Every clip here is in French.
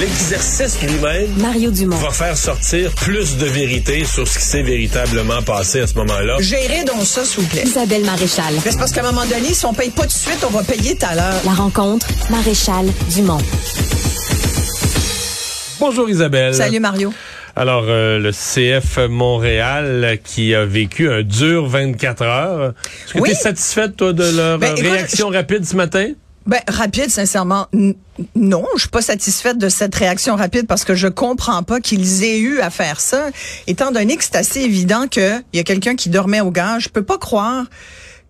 L'exercice lui-même Mario Dumont. va faire sortir plus de vérité sur ce qui s'est véritablement passé à ce moment-là. Gérez donc ça, s'il vous plaît. Isabelle Maréchal. Mais C'est parce qu'à un moment donné, si on paye pas tout de suite, on va payer tout à l'heure. La rencontre, Maréchal Dumont. Bonjour Isabelle. Salut Mario. Alors, euh, le CF Montréal qui a vécu un dur 24 heures. Est-ce que Oui. tu es satisfaite, toi, de leur Ben, écoute, réaction rapide ce matin? Ben, rapide, sincèrement, non. Je suis pas satisfaite de cette réaction rapide parce que je comprends pas qu'ils aient eu à faire ça. Étant donné que c'est assez évident qu'il y a quelqu'un qui dormait au gaz, je peux pas croire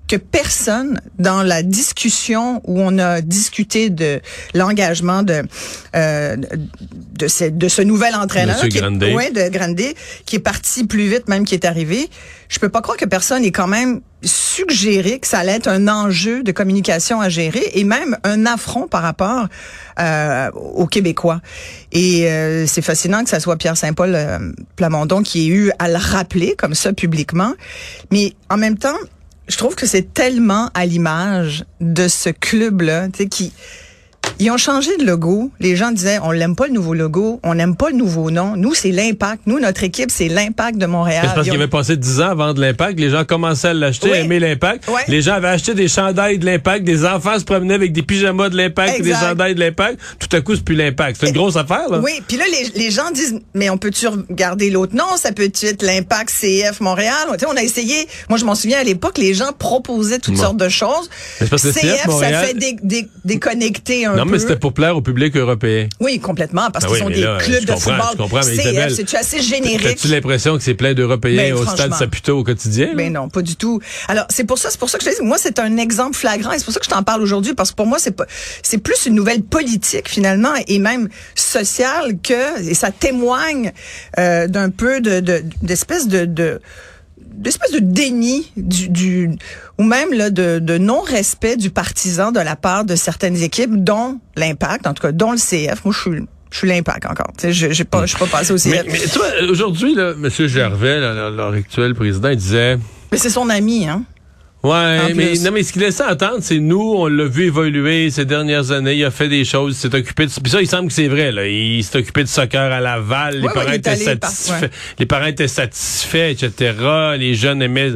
que personne dans la discussion où on a discuté de l'engagement de euh, de, ce, de ce nouvel entraîneur qui est- Grandet. ouais, de Grandet qui est parti plus vite même qui est arrivé je peux pas croire que personne ait quand même suggéré que ça allait être un enjeu de communication à gérer et même un affront par rapport euh, aux Québécois. Et euh, c'est fascinant que ça soit Pierre Saint-Paul euh, Plamondon qui ait eu à le rappeler comme ça publiquement. Mais en même temps, je trouve que c'est tellement à l'image de ce club-là, tu sais, qui ils ont changé de logo. Les gens disaient, on l'aime pas le nouveau logo, on n'aime pas le nouveau nom. Nous, c'est l'impact. Nous, notre équipe, c'est l'impact de Montréal. C'est parce qu'il avait passé 10 ans avant de l'impact. Les gens commençaient à l'acheter, Oui. à aimer l'impact. Les gens avaient acheté des chandails de l'impact. Des enfants se promenaient avec des pyjamas de l'impact des chandails de l'impact. Tout à coup, c'est plus l'impact. C'est une grosse affaire, là. Oui, puis là, les, les gens disent, mais on peut-tu regarder l'autre nom? Ça peut être l'impact CF Montréal. On a essayé, moi je m'en souviens à l'époque, les gens proposaient toutes Bon. sortes de choses. CF Montréal- ça fait dé- dé- déconnecter un Non, peu. mais c'était pour plaire au public européen. Oui, complètement, parce Ah qu'ils oui, ont mais des là, clubs de football. je comprends, mais Isabelle, c'est-tu assez générique? As-tu l'impression que c'est plein d'Européens Ben, au stade. Saputo au quotidien? Ben non, pas du tout. Alors c'est pour ça, c'est pour ça que je te dis, moi c'est un exemple flagrant et c'est pour ça que je t'en parle aujourd'hui parce que pour moi c'est pas, c'est plus une nouvelle politique finalement et même sociale que et ça témoigne euh, d'un peu de de- d'espèce de, de d'espèce de déni du, du ou même là de, de non respect du partisan de la part de certaines équipes dont l'impact en tout cas dont le CF moi je suis je suis l'impact encore. Tu sais je j'ai pas je suis pas passé au Mais, mais toi, aujourd'hui, M. Gervais, leur actuel président, il disait... mais c'est son ami hein Ouais, mais non, mais ce qu'il laissait entendre, c'est nous, on l'a vu évoluer ces dernières années. Il a fait des choses, il s'est occupé de. Puis ça, il semble que c'est vrai. Là, il s'est occupé de soccer à Laval. Les Ouais, parents étaient satisfaits. par- ouais. Les parents étaient satisfaits, etc. Les jeunes aimaient.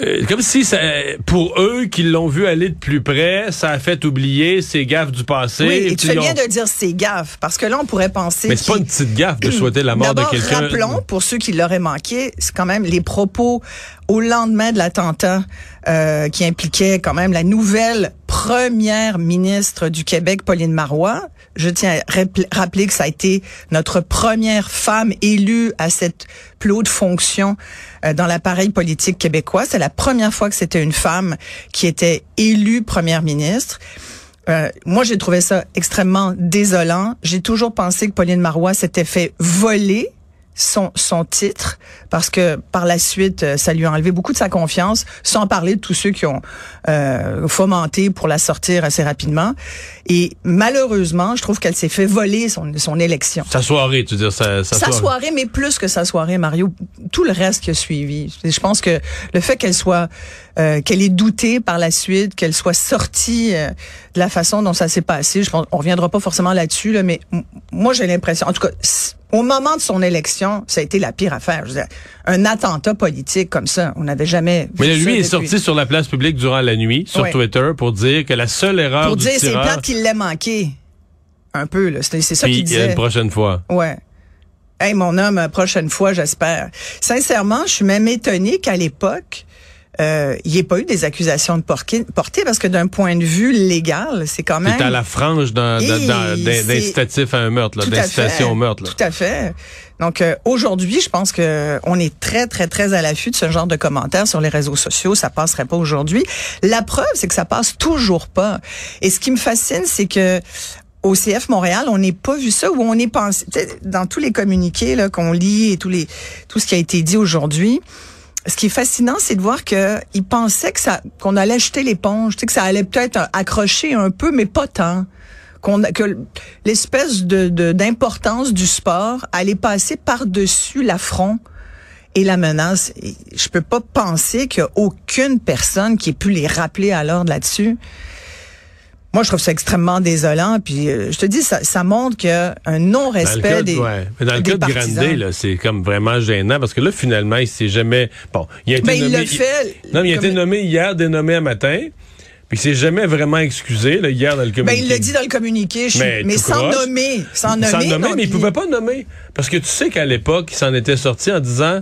Euh, comme si ça, pour eux qui l'ont vu aller de plus près, ça a fait oublier ces gaffes du passé. Oui, et tu fais bien de dire c'est gaffe, parce que là, on pourrait penser. Mais c'est pas une petite gaffe de souhaiter la mort de quelqu'un. rappelons, pour ceux qui l'auraient manqué, c'est quand même les propos au lendemain de l'attentat euh, qui impliquait quand même la nouvelle première ministre du Québec, Pauline Marois. Je tiens à rappel- rappeler que ça a été notre première femme élue à cette plus haute fonction euh, dans l'appareil politique québécois. C'est la première fois que c'était une femme qui était élue première ministre. Euh, moi, j'ai trouvé ça extrêmement désolant. J'ai toujours pensé que Pauline Marois s'était fait voler son, son titre parce que par la suite, euh, ça lui a enlevé beaucoup de sa confiance, sans parler de tous ceux qui ont euh, fomenté pour la sortir assez rapidement. Et malheureusement, je trouve qu'elle s'est fait voler son, son élection. Sa soirée, tu veux dire, sa, sa Sa soirée. soirée, mais plus que sa soirée, Mario, tout le reste qui a suivi. Je pense que le fait qu'elle soit, euh, qu'elle ait douté par la suite, qu'elle soit sortie euh, de la façon dont ça s'est passé, je pense, on reviendra pas forcément là-dessus, là, mais moi j'ai l'impression, en tout cas, au moment de son élection, ça a été la pire affaire. Je veux dire, un attentat politique comme ça, on n'avait jamais. Mais là, vu lui ça est depuis. sorti sur la place publique durant la nuit, sur. Twitter, pour dire que la seule erreur pour du dire c'est plate qu'il l'ait manqué. Un peu, là. C'est ça puis qu'il il y a disait. une prochaine fois. Ouais. Hey, mon homme, prochaine fois, j'espère. Sincèrement, je suis même étonnée qu'à l'époque, euh, il n'y ait pas eu des accusations de porquer- parce que d'un point de vue légal, c'est quand même... C'est à la frange d'un- d'incitatif à un meurtre, d'incitation au meurtre. là. Tout à fait. Donc euh, aujourd'hui, je pense que on est très très très à l'affût de ce genre de commentaires sur les réseaux sociaux. Ça passerait pas aujourd'hui. La preuve, c'est que ça passe toujours pas. Et ce qui me fascine, c'est que au CF Montréal, on n'est pas vu ça où on est pensé dans tous les communiqués là qu'on lit et tous les tout ce qui a été dit aujourd'hui. Ce qui est fascinant, c'est de voir que ils pensaient que ça qu'on allait jeter l'éponge, tu sais, que ça allait peut-être accrocher un peu, mais pas tant. Qu'on, que l'espèce de, d'importance du sport allait passer par-dessus l'affront et la menace. Je peux pas penser qu'il y a aucune personne qui ait pu les rappeler à l'ordre là-dessus. Moi, je trouve ça extrêmement désolant. Puis, euh, je te dis, ça, ça montre qu'il y a un non-respect des ouais. Mais Dans le cas de Grandet, c'est comme vraiment gênant parce que là, finalement, il s'est jamais... Bon, il a été Mais nommé... il l'a fait... Non, mais il a été nommé hier, dénommé un matin. Puis il s'est jamais vraiment excusé là, hier dans le communiqué. Ben, il l'a dit dans le communiqué, je... mais, mais sans nommer. Sans nommer, sans nommer non, mais il puis- pouvait pas nommer. Parce que tu sais qu'à l'époque, il s'en était sorti en disant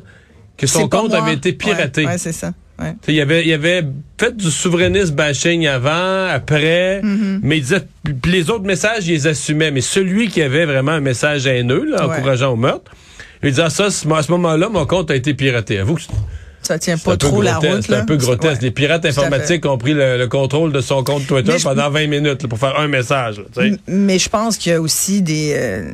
que son compte avait été piraté. Ouais, ouais, c'est ça. Ouais. Il avait, il avait fait du souverainiste bashing avant, après, Mm-hmm. mais il disait, les autres messages, il les assumait. Mais celui qui avait vraiment un message haineux, là, Ouais. encourageant au meurtre, il disait, ah, ça, à ce moment-là, mon compte a été piraté. Avoue que Ça tient pas trop la route. C'est un peu grotesque. Ouais. Les pirates informatiques ont pris le, le contrôle de son compte Twitter je- pendant 20 minutes là, pour faire un message. là, Mais je pense qu'il y a aussi des... euh,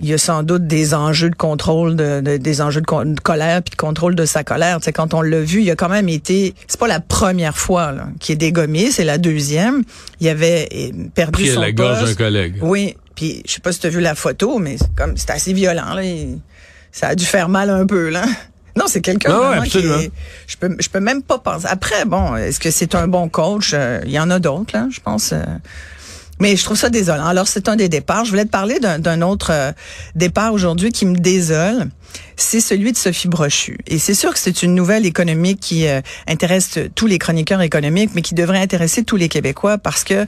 il y a sans doute des enjeux de contrôle, de, de- des enjeux de, co- de colère puis de contrôle de sa colère. Tu sais, quand on l'a vu, il a quand même été. C'est pas la première fois là, qu'il est dégommé, c'est la deuxième. Il avait euh, perdu Pris à son la gorge d'un collègue. Oui, puis je sais pas si tu as vu la photo, mais comme c'est assez violent là. Il- ça a dû faire mal un peu là. Non, c'est quelqu'un Ah ouais, qui est- je peux je peux même pas penser. Après bon, est-ce que c'est un bon coach? Euh, Il y en a d'autres là, je pense. Mais je trouve ça désolant. Alors, c'est un des départs. Je voulais te parler d'un d'un autre euh, départ aujourd'hui qui me désole. C'est celui de Sophie Brochu. Et c'est sûr que c'est une nouvelle économique qui euh, intéresse tous les chroniqueurs économiques, mais qui devrait intéresser tous les Québécois parce que, euh,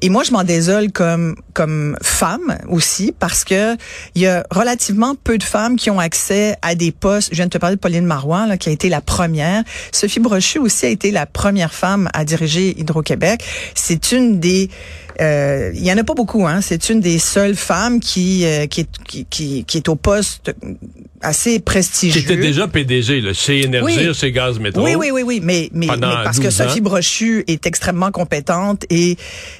et moi je m'en désole comme comme femme aussi parce que il y a relativement peu de femmes qui ont accès à des postes. Je viens de te parler de Pauline Marois, là, qui a été la première. Sophie Brochu aussi a été la première femme à diriger Hydro-Québec. C'est une des euh, il y en a pas beaucoup, hein. C'est une des seules femmes qui, euh, qui, qui, qui est au poste assez Qui prestigieux. était déjà PDG là, chez Énergie, Oui. chez Gaz Métro. Oui, oui, oui, oui, mais, mais, mais parce que 12 ans. Sophie Brochu est extrêmement compétente et,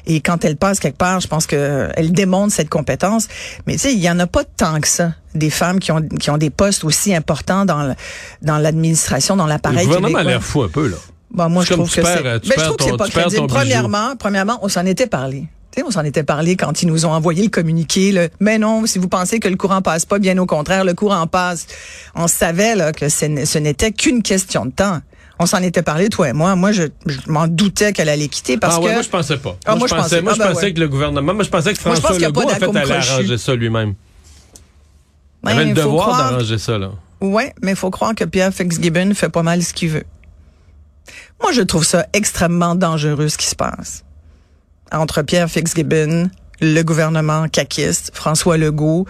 et quand elle passe quelque part, je pense que elle démontre cette compétence. Mais tu sais, il y en a pas tant que ça des femmes qui ont qui ont des postes aussi importants dans le- dans l'administration, dans Le l'appareil gouvernement a québécois. l'air fou un peu là. Bon, moi, je comme trouve que c'est. Ben, je trouve que c'est pas crédible. Premièrement, premièrement, on s'en était parlé. On s'en était parlé quand ils nous ont envoyé le communiqué. Là. Mais non, si vous pensez que le courant passe pas, bien au contraire, le courant passe. On savait là, que ce n'était qu'une question de temps. On s'en était parlé, toi et moi. Moi, je, je m'en doutais qu'elle allait quitter parce ah ouais, que. moi je pensais pas. Ah, moi, moi, je pensais, moi, Ah, je ben pensais ouais. que le gouvernement, moi je pensais que François Legault en fait allait arranger ça lui-même. Il avait le devoir d'arranger ça là. Ouais, mais il faut croire que Pierre Fitzgibbon fait pas mal ce qu'il veut. Moi, je trouve ça extrêmement dangereux ce qui se passe entre Pierre Fitzgibbon, le gouvernement caquiste, François Legault.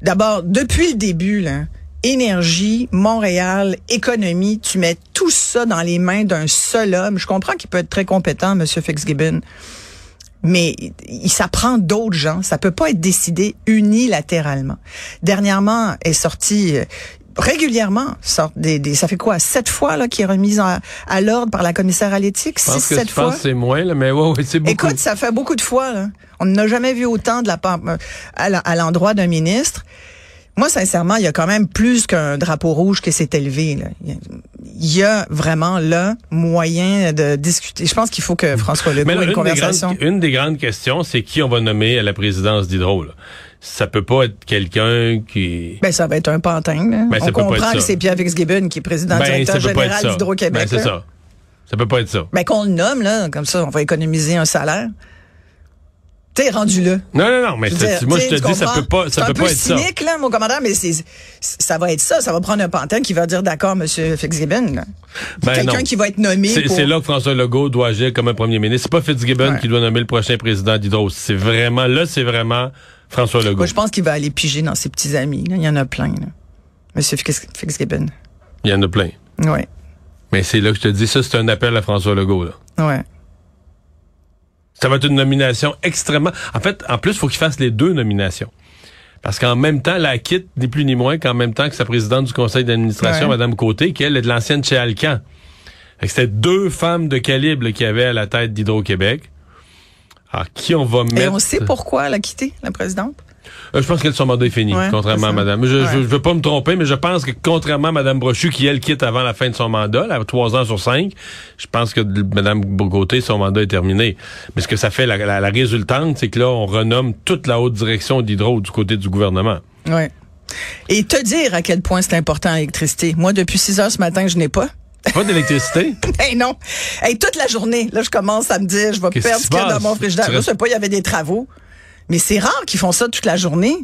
D'abord, depuis le début, là, énergie, Montréal, économie, tu mets tout ça dans les mains d'un seul homme. Je comprends qu'il peut être très compétent, Monsieur Fitzgibbon, mais il s'apprend d'autres gens. Ça peut pas être décidé unilatéralement. Dernièrement est sorti euh, régulièrement sortent des, des ça fait quoi sept fois là qui est remise à, à l'ordre par la commissaire à l'éthique? Six que sept fois? c'est moins là, mais ouais, ouais, c'est beaucoup. Écoute, ça fait beaucoup de fois. Là. On n'a jamais vu autant de la part euh, à l'endroit d'un ministre. Moi, sincèrement, il y a quand même plus qu'un drapeau rouge qui s'est élevé. Là. Il y a- vraiment là moyen de discuter. Je pense qu'il faut que François Legault Mais ait une une, des conversation. grandes, une des grandes questions, c'est qui on va nommer à la présidence d'Hydro. là. Ça peut pas être quelqu'un qui... Ben, ça va être un pantin. Là. Ben, ça On peut pas comprend être ça. que c'est Pierre Fitzgibbon qui est président Ben, directeur général d'Hydro-Québec. Ben, c'est ça. Ça peut pas être ça. Ben, qu'on le nomme, là, comme ça, on va économiser un salaire. T'es rendu là. Non, non, non, mais Je veux c'est- dire, moi, je te dis, ça peut pas, ça C'est peut pas être ça. cynique, là, mon commandant, mais c'est, ça va être ça. Ça va prendre un pantin qui va dire d'accord, monsieur Fitzgibbon. Ben, Quelqu'un qui va être nommé C'est pour... c'est là que François Legault doit agir comme un premier ministre. C'est pas Fitzgibbon Ouais. qui doit nommer le prochain président d'Hydro. C'est vraiment, là, c'est vraiment François Legault. Moi, je pense qu'il va aller piger dans ses petits amis. là. Il y en a plein, là. Monsieur Fitzgibbon. Il y en a plein. Ouais. Mais c'est là que je te dis, ça, c'est un appel à François Legault, là. Ouais. Ça va être une nomination extrêmement. En fait, en plus, il faut qu'il fasse les deux nominations. Parce qu'en même temps, la quitte, ni plus ni moins qu'en même temps que sa présidente du conseil d'administration, Ouais. Madame Côté, qui elle est de l'ancienne chez Alcan. Fait que C'était deux femmes de calibre là, qui avaient à la tête d'Hydro-Québec. Alors, qui on va mettre? Et on sait pourquoi elle a quitté, la présidente? Euh, je pense que son mandat est fini, Ouais, contrairement à. Madame. Je, Ouais. je, je veux pas me tromper, mais je pense que contrairement à Madame Brochu, qui elle quitte avant la fin de son mandat, là, trois ans sur cinq, je pense que Madame Bogoté, son mandat est terminé. Mais ce que ça fait, la, la- la résultante, c'est que là, on renomme toute la haute direction d'Hydro du côté du gouvernement. Oui. Et te dire à quel point c'est important l'électricité. Moi, depuis 6 heures ce matin, je n'ai pas. Pas d'électricité? Hey non. Hey, toute la journée, là, je commence à me dire, je vais perdre ce qu'il y a dans mon frigidaire. Je restes- sais pas, il y avait des travaux. Mais c'est rare qu'ils font ça toute la journée.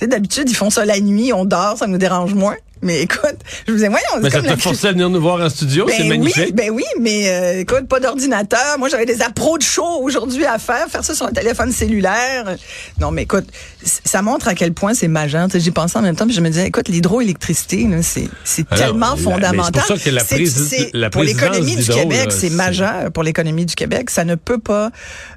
D'habitude, ils font ça la nuit, on dort, ça nous dérange moins. Mais écoute, je vous disais, voyons, Mais c'est ça t'a forcé à venir nous voir en studio, c'est ben magnifique. oui, ben oui, mais euh, écoute, pas d'ordinateur. Moi, j'avais des appros de show aujourd'hui à faire, faire ça sur un téléphone cellulaire. Non, mais écoute, ça montre à quel point c'est majeur. J'y pensais en même temps, puis je me disais, écoute, l'hydroélectricité, c'est c'est tellement fondamental. c'est pour ça que la C'est- c'est- la pour l'économie du Québec, c'est c'est- majeur pour l'économie du Québec. Ça ne peut pas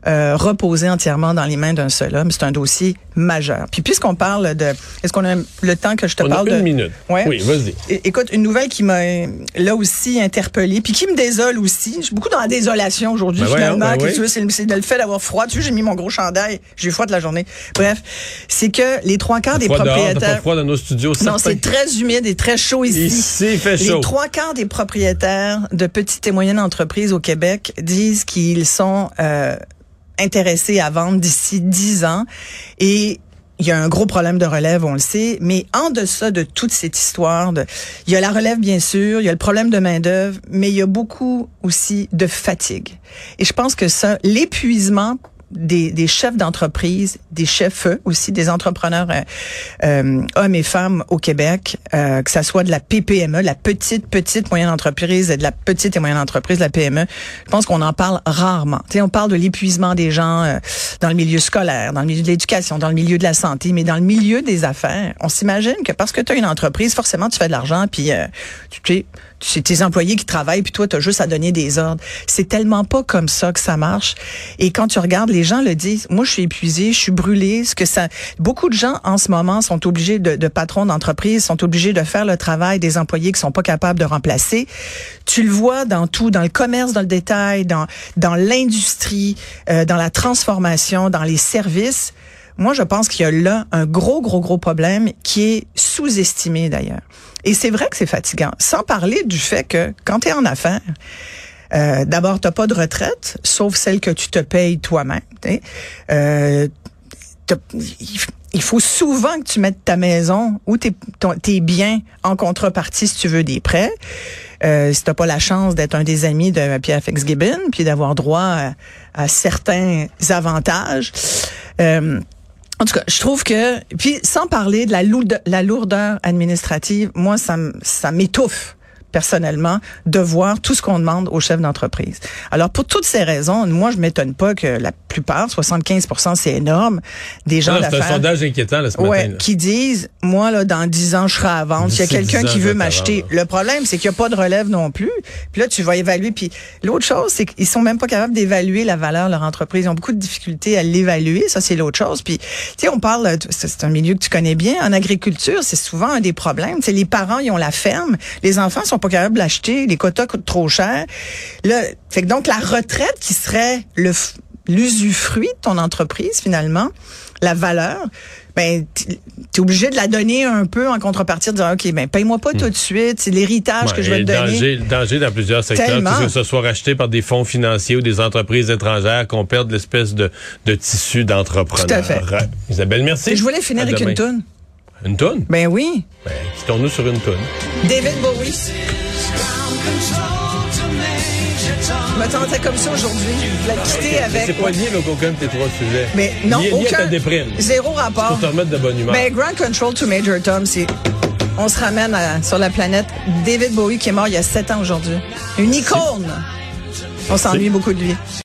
euh, reposer entièrement dans les mains d'un seul homme. C'est un dossier majeur. Puis puisqu'on parle de, est-ce qu'on a le temps que je te On a parle une de minute. Ouais. Oui, vas-y. Écoute, une nouvelle qui m'a là aussi interpellée, puis qui me désole aussi. Je suis beaucoup dans la désolation aujourd'hui Ben finalement. ben oui. que tu veux, c'est le- de fait d'avoir froid. Tu vois, j'ai mis mon gros chandail, j'ai eu froid toute la journée. Bref, c'est que les trois quarts des Froid dehors, t'as pas propriétaires. froid dans nos studios, Non, c'est très humide et très chaud ici. Ici, il fait chaud. Les trois quarts des propriétaires de petites et moyennes entreprises au Québec disent qu'ils sont euh, intéressés à vendre d'ici 10 ans. Et il y a un gros problème de relève, on le sait, mais en deçà de toute cette histoire, de, il y a la relève bien sûr, il y a le problème de main d'œuvre, mais il y a beaucoup aussi de fatigue. Et je pense que ça, l'épuisement des, des chefs d'entreprise, des chefs aussi, des entrepreneurs euh, euh, hommes et femmes au Québec, euh, que ça soit de la PPME, la petite, petite, moyenne entreprise, de la petite et moyenne entreprise, la PME, je pense qu'on en parle rarement. Sais, on parle de l'épuisement des gens euh, dans le milieu scolaire, dans le milieu de l'éducation, dans le milieu de la santé, mais dans le milieu des affaires, on s'imagine que parce que tu as une entreprise, forcément, tu fais de l'argent, puis euh, tu c'est tes employés qui travaillent, puis toi, tu as juste à donner des ordres. C'est tellement pas comme ça que ça marche. Et quand tu regardes, les gens le disent. Moi, je suis épuisée, je suis brûlée. Ce que ça, beaucoup de gens en ce moment sont obligés de, de patrons d'entreprise, sont obligés de faire le travail des employés qui sont pas capables de remplacer. Tu le vois dans tout, dans le commerce, dans le détail, dans dans l'industrie, euh, dans la transformation, dans les services. Moi, je pense qu'il y a là un gros, gros, gros problème qui est sous-estimé d'ailleurs. Et c'est vrai que c'est fatigant. Sans parler du fait que quand tu es en affaires, euh, d'abord, tu pas de retraite, sauf celle que tu te payes toi-même. Euh, il faut souvent que tu mettes ta maison ou tes, tes biens en contrepartie si tu veux des prêts. Euh, si t'as pas la chance d'être un des amis de Pierre Fitzgibbon, puis d'avoir droit à, à certains avantages. Euh, en tout cas, je trouve que, puis sans parler de la, lourde- la lourdeur administrative, moi, ça m'étouffe personnellement de voir tout ce qu'on demande aux chefs d'entreprise. Alors pour toutes ces raisons, moi je m'étonne pas que la plupart, 75% c'est énorme, des gens Ah, c'est un d'affaires sondage inquiétant là, ce ouais, matin. là. qui disent moi là dans 10 ans je serai à vendre, s'il y a quelqu'un 10 ans, qui veut m'acheter. Le problème c'est qu'il n'y a pas de relève non plus. Puis là tu vas évaluer puis l'autre chose c'est qu'ils sont même pas capables d'évaluer la valeur de leur entreprise, ils ont beaucoup de difficultés à l'évaluer, ça c'est l'autre chose. Puis tu sais on parle c'est c'est un milieu que tu connais bien en agriculture, c'est souvent un des problèmes, c'est les parents ils ont la ferme, les enfants sont pas capables de l'acheter, les quotas coûtent trop cher. Là, fait que donc la retraite qui serait le l'usufruit de ton entreprise finalement, la valeur, ben tu es obligé de la donner un peu en contrepartie de dire OK, ben paye-moi pas tout de suite, c'est l'héritage que je vais te donner. danger, le danger dans plusieurs secteurs, que ce soit racheté par des fonds financiers ou des entreprises étrangères, qu'on perde l'espèce de, de tissu d'entrepreneurs. Tout à fait. Isabelle, merci. Et je voulais finir À avec demain. une toune. Une toune? Ben oui, Ben, quittons-nous sur une toune. David Bowie. Je me sentais comme ça aujourd'hui. Je l'ai quitté avec. C'est pas lié là, aucun de tes trois sujets. Mais non, lié, lié aucun. à ta déprime. Zéro rapport. Pour te remettre de bonne humeur. Ben, Grand Control to Major Tom, c'est. On se ramène à- sur la planète. David Bowie qui est mort il y a sept ans aujourd'hui. Une icône. On s'ennuie beaucoup de lui.